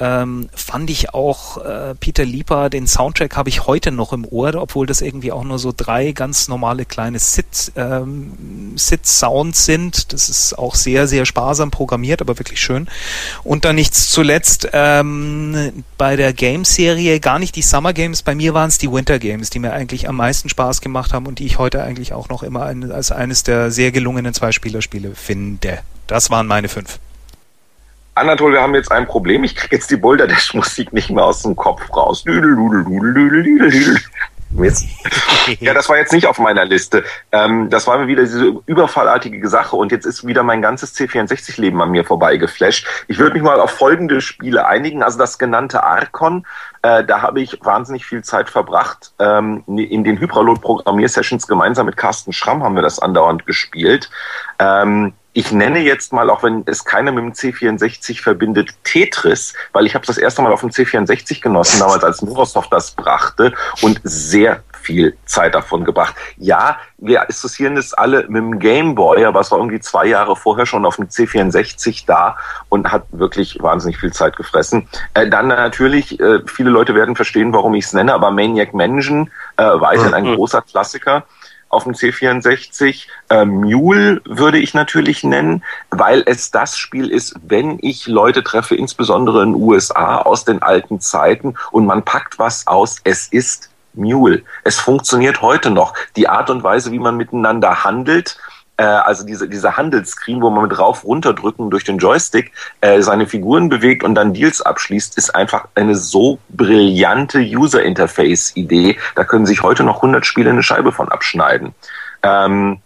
ähm, fand ich auch äh, Peter Lieper, den Soundtrack habe ich heute noch im Ohr, obwohl das irgendwie auch nur so drei ganz normale kleine Sit, ähm, Sit-Sounds sind. Das ist auch sehr, sehr sparsam programmiert, aber wirklich schön. Und dann nichts zuletzt ähm, bei der Games-Serie, gar nicht die Summer Games, bei mir waren es die Winter Games, die mir eigentlich am meisten Spaß gemacht haben und die ich heute eigentlich auch noch immer als eines der sehr gelungenen Zwei-Spieler-Spiele finde. Das waren meine fünf. Anatol, wir haben jetzt ein Problem. Ich kriege jetzt die Boulder Dash Musik nicht mehr aus dem Kopf raus. Ja, das war jetzt nicht auf meiner Liste. Ähm, das war wieder diese überfallartige Sache und jetzt ist wieder mein ganzes C64-Leben an mir vorbeigeflasht. Ich würde mich mal auf folgende Spiele einigen. Also das genannte Archon, äh, da habe ich wahnsinnig viel Zeit verbracht. Ähm, in den Hypralot-Programmiersessions gemeinsam mit Carsten Schramm haben wir das andauernd gespielt. Ähm, ich nenne jetzt mal, auch wenn es keiner mit dem C64 verbindet, Tetris, weil ich habe das erste Mal auf dem C64 genossen, damals als Microsoft das brachte und sehr viel Zeit davon gebracht. Ja, wir assoziieren es alle mit dem Game Boy, aber es war irgendwie zwei Jahre vorher schon auf dem C64 da und hat wirklich wahnsinnig viel Zeit gefressen. Äh, dann natürlich, äh, viele Leute werden verstehen, warum ich es nenne, aber Maniac Mansion, äh, weiterhin ein mhm. großer Klassiker auf dem C64. Äh, Mule würde ich natürlich nennen, weil es das Spiel ist, wenn ich Leute treffe, insbesondere in den USA aus den alten Zeiten und man packt was aus, es ist Mule. Es funktioniert heute noch. Die Art und Weise, wie man miteinander handelt, äh, also diese, dieser Handelsscreen, wo man mit rauf runterdrücken durch den Joystick äh, seine Figuren bewegt und dann Deals abschließt, ist einfach eine so brillante User Interface Idee. Da können sich heute noch 100 Spiele eine Scheibe von abschneiden. Ähm,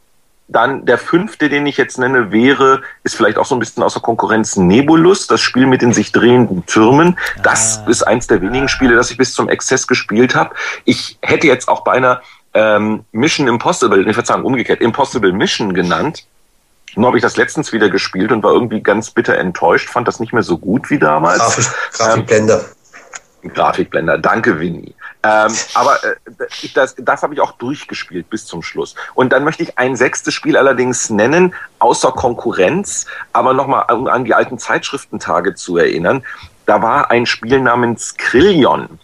dann der fünfte, den ich jetzt nenne, wäre, ist vielleicht auch so ein bisschen außer Konkurrenz Nebulus, das Spiel mit den sich drehenden Türmen. Das ah. ist eins der wenigen Spiele, das ich bis zum Exzess gespielt habe. Ich hätte jetzt auch bei einer ähm, Mission Impossible, ne, Verzeihung, umgekehrt, Impossible Mission genannt. Nur habe ich das letztens wieder gespielt und war irgendwie ganz bitter enttäuscht, fand das nicht mehr so gut wie damals. Grafik, Grafikblender. Ähm, Grafikblender, danke Winnie. Ähm, aber äh, das, das habe ich auch durchgespielt bis zum Schluss. Und dann möchte ich ein sechstes Spiel allerdings nennen, außer Konkurrenz, aber nochmal um an die alten Zeitschriftentage zu erinnern. Da war ein Spiel namens Krillion.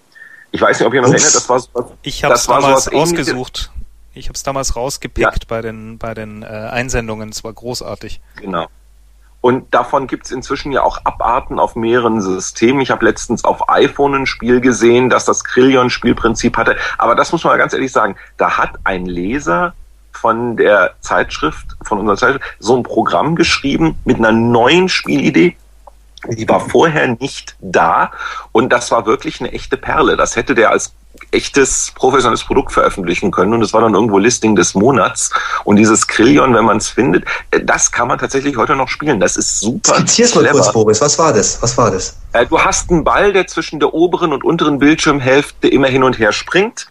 Ich weiß nicht, ob ihr noch erinnert, das war so Ich habe es damals ausgesucht. Ich habe es damals rausgepickt ja. bei den, bei den äh, Einsendungen. Es war großartig. Genau. Und davon gibt's inzwischen ja auch Abarten auf mehreren Systemen. Ich habe letztens auf iPhone ein Spiel gesehen, das das Krillion-Spielprinzip hatte. Aber das muss man ganz ehrlich sagen, da hat ein Leser von der Zeitschrift, von unserer Zeitschrift, so ein Programm geschrieben mit einer neuen Spielidee. Die war vorher nicht da und das war wirklich eine echte Perle. Das hätte der als echtes professionelles Produkt veröffentlichen können und es war dann irgendwo Listing des Monats und dieses Krillion, wenn man es findet, äh, das kann man tatsächlich heute noch spielen. Das ist super. Erzähl's mal kurz, Boris. Was war das? Was war das? Äh, du hast einen Ball, der zwischen der oberen und unteren Bildschirmhälfte immer hin und her springt.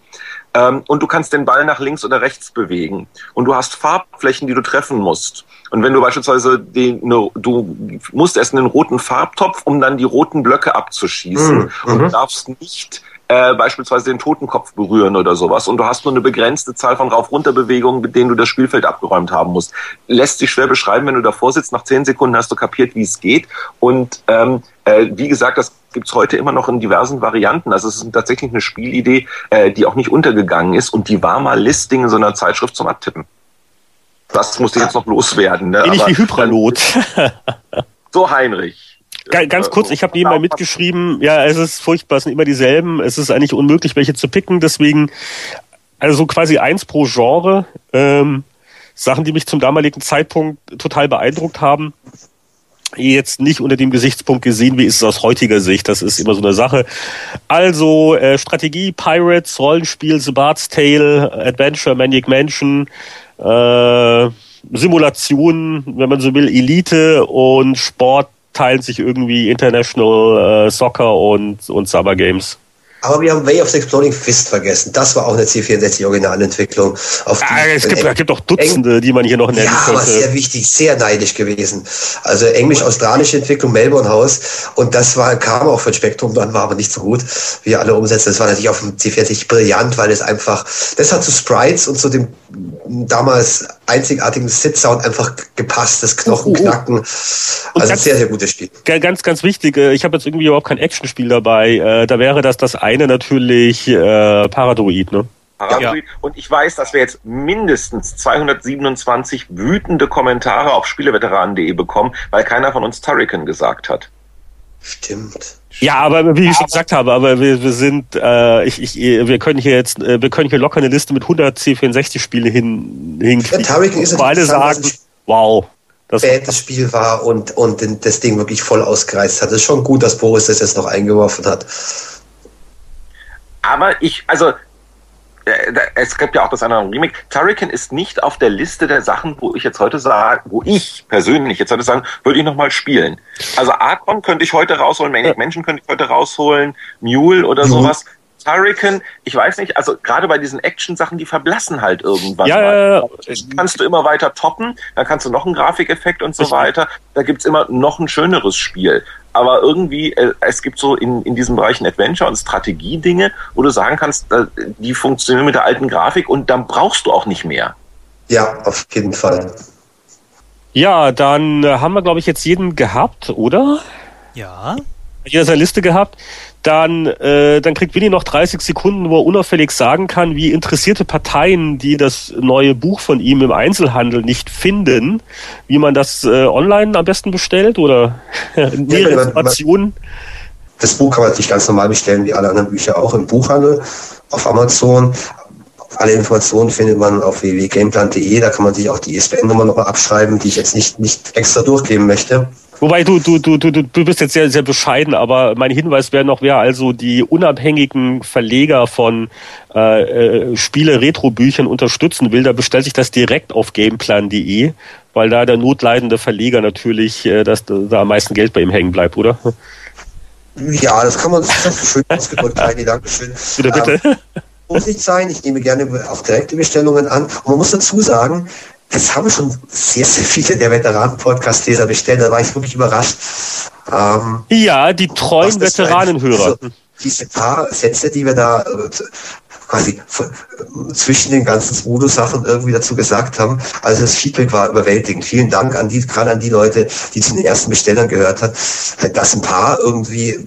Ähm, und du kannst den Ball nach links oder rechts bewegen. Und du hast Farbflächen, die du treffen musst. Und wenn du beispielsweise den, ne, du musst erst einen roten Farbtopf, um dann die roten Blöcke abzuschießen Mhm. und du darfst nicht äh, beispielsweise den Totenkopf berühren oder sowas. Und du hast nur eine begrenzte Zahl von Rauf-Runter-Bewegungen, mit denen du das Spielfeld abgeräumt haben musst. Lässt sich schwer beschreiben, wenn du davor sitzt. Nach zehn Sekunden hast du kapiert, wie es geht. Und ähm, äh, wie gesagt, das gibt's heute immer noch in diversen Varianten. Also es ist tatsächlich eine Spielidee, äh, die auch nicht untergegangen ist. Und die war mal Listing in so einer Zeitschrift zum Abtippen. Das musste jetzt noch loswerden. Ne? Ähnlich Aber wie Hypralot. So, Heinrich. Ga- Ganz Äh, kurz, ich habe nebenbei mitgeschrieben, ja, es ist furchtbar, es sind immer dieselben, es ist eigentlich unmöglich, welche zu picken, deswegen, also so quasi eins pro Genre, ähm, Sachen, die mich zum damaligen Zeitpunkt total beeindruckt haben, jetzt nicht unter dem Gesichtspunkt gesehen, wie ist es aus heutiger Sicht, das ist immer so eine Sache. Also, äh, Strategie, Pirates, Rollenspiel, The Bard's Tale, Adventure, Maniac Mansion, äh, Simulation, wenn man so will, Elite und Sport teilen sich irgendwie International äh, Soccer und, und Summer Games. Aber wir haben Way of the Exploding Fist vergessen. Das war auch eine C64 Originalentwicklung. Auf die Ah, es gibt, es gibt auch Dutzende, die man hier noch nennen Ja, könnte. sehr wichtig, sehr neidisch gewesen. Also englisch-australische Entwicklung, Melbourne House. Und das war, kam auch von Spektrum, dann war aber nicht so gut, wie alle umsetzen. Das war natürlich auf dem C40 brillant, weil es einfach, das hat zu Sprites und zu dem damals einzigartigen Sit-Sound einfach gepasst, das Knochenknacken. Also ganz- sehr, sehr gutes Spiel. Ga- Ganz, ganz wichtig, ich habe jetzt irgendwie überhaupt kein Actionspiel dabei. Äh, Da wäre das das eine natürlich äh, Paradroid, ne? Paradoid. Und ich weiß, dass wir jetzt mindestens 227 wütende Kommentare auf spieleveteranen.de bekommen, weil keiner von uns Turrican gesagt hat. Stimmt. Ja, aber wie ich schon gesagt habe, aber wir, wir sind, äh, ich, ich, wir können hier jetzt, äh, wir können hier locker eine Liste mit 100 C64-Spiele hin, hinkriegen. Ja, Turrican ist alle sagen, wow. Das, spät das Spiel war und, und das Ding wirklich voll ausgereizt hat. Es ist schon gut, dass Boris das jetzt noch eingeworfen hat. Aber ich, also, es gibt ja auch das andere Remake. Turrican ist nicht auf der Liste der Sachen, wo ich jetzt heute sage, wo ich persönlich jetzt heute sagen, würde ich nochmal spielen. Also Archon könnte ich heute rausholen, Maniac Mansion könnte ich heute rausholen, Mule oder sowas. Turrican, ich weiß nicht, also gerade bei diesen Action-Sachen, die verblassen halt irgendwann ja, mal. ja, ja. kannst du immer weiter toppen, dann kannst du noch einen Grafikeffekt und so weiter. Da gibt's immer noch ein schöneres Spiel. Aber irgendwie, äh, es gibt so in, in diesen Bereichen Adventure und Strategie-Dinge, wo du sagen kannst, die funktionieren mit der alten Grafik und dann brauchst du auch nicht mehr. Ja, auf jeden Fall. ja, dann äh, haben wir, glaube ich, jetzt jeden gehabt, oder? Ja. Jeder seine Liste gehabt. Dann, äh, dann kriegt Winnie noch 30 Sekunden, wo er unauffällig sagen kann, wie interessierte Parteien, die das neue Buch von ihm im Einzelhandel nicht finden, wie man das äh, online am besten bestellt oder nähere man- Informationen. Das Buch kann man sich ganz normal bestellen, wie alle anderen Bücher auch im Buchhandel, auf Amazon. Alle Informationen findet man auf www.gameplan.de. Da kann man sich auch die ISBN-Nummer noch mal abschreiben, die ich jetzt nicht, nicht extra durchgeben möchte. Wobei du, du, du, du, du bist jetzt sehr, sehr bescheiden, aber mein Hinweis wäre noch, wer also die unabhängigen Verleger von äh, äh, Spiele-Retro-Büchern unterstützen will, da bestellt sich das direkt auf gameplan.de, weil da der notleidende Verleger natürlich, äh, dass da am meisten Geld bei ihm hängen bleibt, oder? Ja, das kann man das ist schön ausgedrückt, Heidi, Dankeschön. Bitte, bitte. Ähm, muss nicht sein, ich nehme gerne auch direkte Bestellungen an. Und man muss dazu sagen, das haben schon sehr, sehr viele der Veteranen-Podcast-Leser bestellt. Da war ich wirklich überrascht. Ähm, Ja, die treuen Veteranenhörer. Also, diese paar Sätze, die wir da äh, quasi f- zwischen den ganzen Voodoo-Sachen irgendwie dazu gesagt haben. Also das Feedback war überwältigend. Vielen Dank an die, gerade an die Leute, die zu den ersten Bestellern gehört hat, dass ein paar irgendwie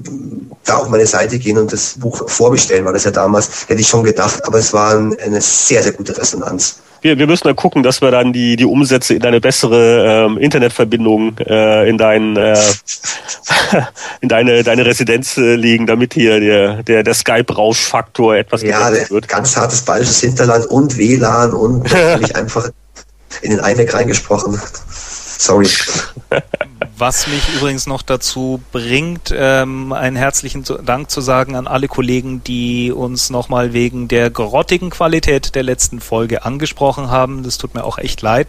da auf meine Seite gehen und das Buch vorbestellen, war das ja damals, hätte ich schon gedacht, aber es war ein- eine sehr, sehr gute Resonanz. Wir, wir müssen dann gucken, dass wir dann die, die Umsätze in eine bessere ähm, Internetverbindung äh, in, dein, äh, in deine, deine Residenz äh, legen, damit hier der, der, der Skype-Rauschfaktor etwas Ja, wird. ganz hartes bayerisches Hinterland und WLAN und natürlich einfach in den iMac reingesprochen. Sorry. Was mich übrigens noch dazu bringt, ähm, einen herzlichen Dank zu sagen an alle Kollegen, die uns nochmal wegen der grottigen Qualität der letzten Folge angesprochen haben. Das tut mir auch echt leid.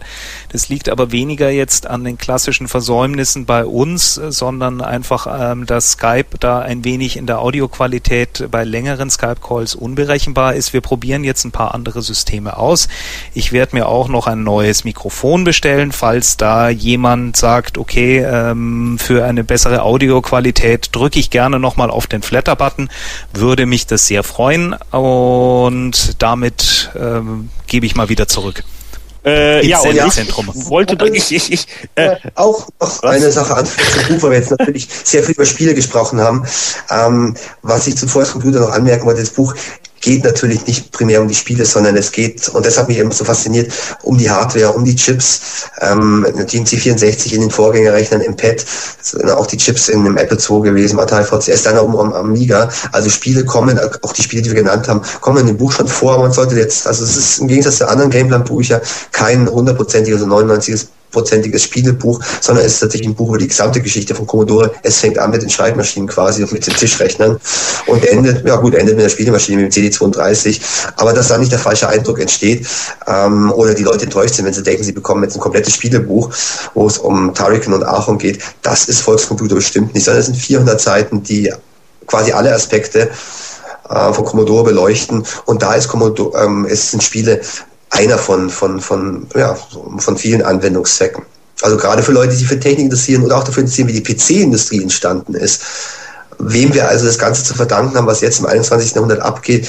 Das liegt aber weniger jetzt an den klassischen Versäumnissen bei uns, sondern einfach, ähm, dass Skype da ein wenig in der Audioqualität bei längeren Skype-Calls unberechenbar ist. Wir probieren jetzt ein paar andere Systeme aus. Ich werde mir auch noch ein neues Mikrofon bestellen, falls da jemand sagt, okay, ähm, für eine bessere Audioqualität drücke ich gerne nochmal auf den Flatter-Button, würde mich das sehr freuen und damit ähm, gebe ich mal wieder zurück. Äh, ja, und Zentrum. ich wollte ich, ich, ich äh, auch noch was? eine Sache an zum Buch, weil wir jetzt natürlich sehr viel über Spiele gesprochen haben. Ähm, was ich zum Force Computer noch anmerken wollte, das Buch geht natürlich nicht primär um die Spiele, sondern es geht, und das hat mich eben so fasziniert, um die Hardware, um die Chips. Ähm, GMC 64 in den Vorgängerrechnern im Pad, auch die Chips in dem Apple II gewesen, Atari VCS, dann auch um Amiga. Also Spiele kommen, auch die Spiele, die wir genannt haben, kommen in dem Buch schon vor. Man sollte jetzt, also es ist im Gegensatz zu anderen Gameplan-Bücher kein hundertprozentiges, also 99 prozentiges Spielebuch, sondern es ist tatsächlich ein Buch über die gesamte Geschichte von Commodore. Es fängt an mit den Schreibmaschinen quasi und mit den Tischrechnern und endet, ja gut, endet mit der Spielemaschine, mit dem CD32. Aber dass da nicht der falsche Eindruck entsteht ähm, oder die Leute enttäuscht sind, wenn sie denken, sie bekommen jetzt ein komplettes Spielebuch, wo es um Tariken und Achon geht, das ist Volkscomputer bestimmt nicht, sondern es sind 400 Seiten, die quasi alle Aspekte äh, von Commodore beleuchten. Und da ist Commodore, ähm, es sind Spiele einer von, von, von, ja, von vielen Anwendungszwecken. Also gerade für Leute, die sich für Technik interessieren oder auch dafür interessieren, wie die PC-Industrie entstanden ist. Wem wir also das Ganze zu verdanken haben, was jetzt im 21. Jahrhundert abgeht,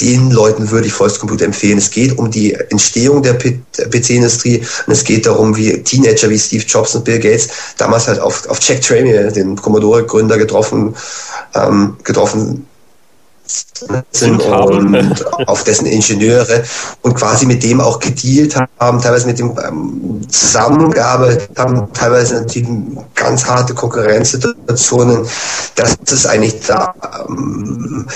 den Leuten würde ich Volkscomputer empfehlen. Es geht um die Entstehung der PC-Industrie und es geht darum, wie Teenager wie Steve Jobs und Bill Gates damals halt auf, auf Jack Tramier, den Commodore-Gründer, getroffen, ähm, getroffen sind und auf dessen Ingenieure und quasi mit dem auch gedealt haben, teilweise mit dem ähm, zusammengearbeitet haben, teilweise natürlich ganz harte Konkurrenzsituationen. Das ist eigentlich da ähm,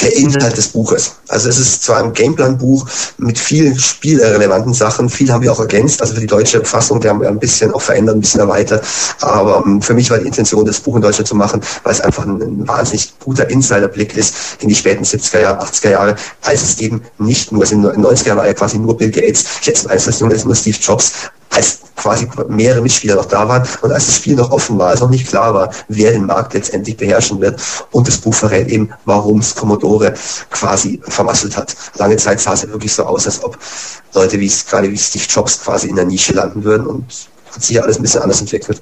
der Inhalt des Buches. Also es ist zwar ein Gameplan-Buch mit vielen spielrelevanten Sachen, viel haben wir auch ergänzt, also für die deutsche Fassung, wir haben ein bisschen auch verändert, ein bisschen erweitert, aber ähm, für mich war die Intention, das Buch in Deutschland zu machen, weil es einfach ein, ein wahnsinnig guter Insiderblick ist in die späten 70er Jahre, 80er Jahre, als es eben nicht nur, also in den 90er Jahren war ja quasi nur Bill Gates, jetzt im 21. ist nur Steve Jobs, als quasi mehrere Mitspieler noch da waren und als das Spiel noch offen war, als noch nicht klar war, wer den Markt letztendlich beherrschen wird. Und das Buch verrät eben, warum es Commodore quasi vermasselt hat. Lange Zeit sah es ja wirklich so aus, als ob Leute wie gerade wie Steve Jobs quasi in der Nische landen würden und hat sich ja alles ein bisschen anders entwickelt.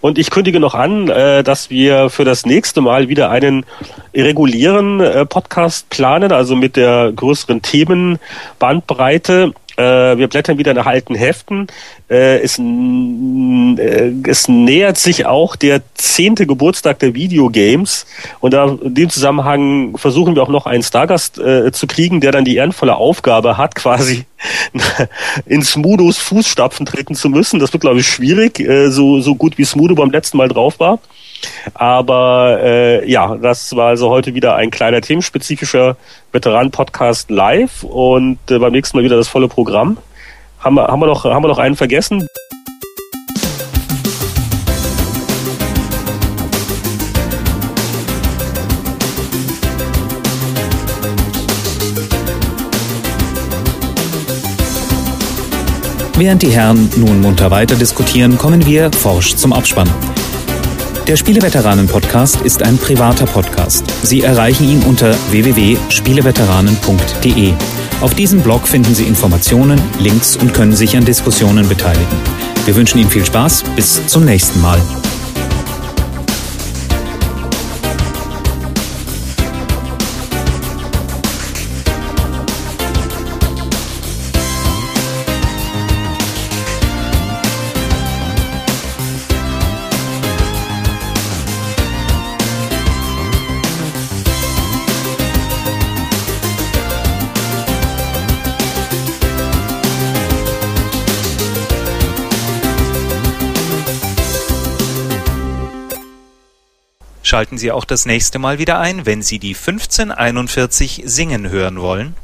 Und ich kündige noch an, äh, dass wir für das nächste Mal wieder einen regulären äh, Podcast planen, also mit der größeren Themenbandbreite. Äh, wir blättern wieder nach alten Heften. Äh, es, äh, es nähert sich auch der zehnte Geburtstag der Videogames. Und da, in dem Zusammenhang versuchen wir auch noch einen Stargast äh, zu kriegen, der dann die ehrenvolle Aufgabe hat, quasi in Smudos Fußstapfen treten zu müssen. Das wird, glaube ich, schwierig, äh, so, so gut wie Smudo beim letzten Mal drauf war. Aber äh, ja, das war also heute wieder ein kleiner themenspezifischer Veteran-Podcast live und äh, beim nächsten Mal wieder das volle Programm. Haben wir, haben wir, noch, haben wir noch einen vergessen? Während die Herren nun munter weiter diskutieren, kommen wir forsch zum Abspann. Der Spieleveteranen-Podcast ist ein privater Podcast. Sie erreichen ihn unter www.spieleveteranen.de. Auf diesem Blog finden Sie Informationen, Links und können sich an Diskussionen beteiligen. Wir wünschen Ihnen viel Spaß. Bis zum nächsten Mal. Schalten Sie auch das nächste Mal wieder ein, wenn Sie die 1541 singen hören wollen.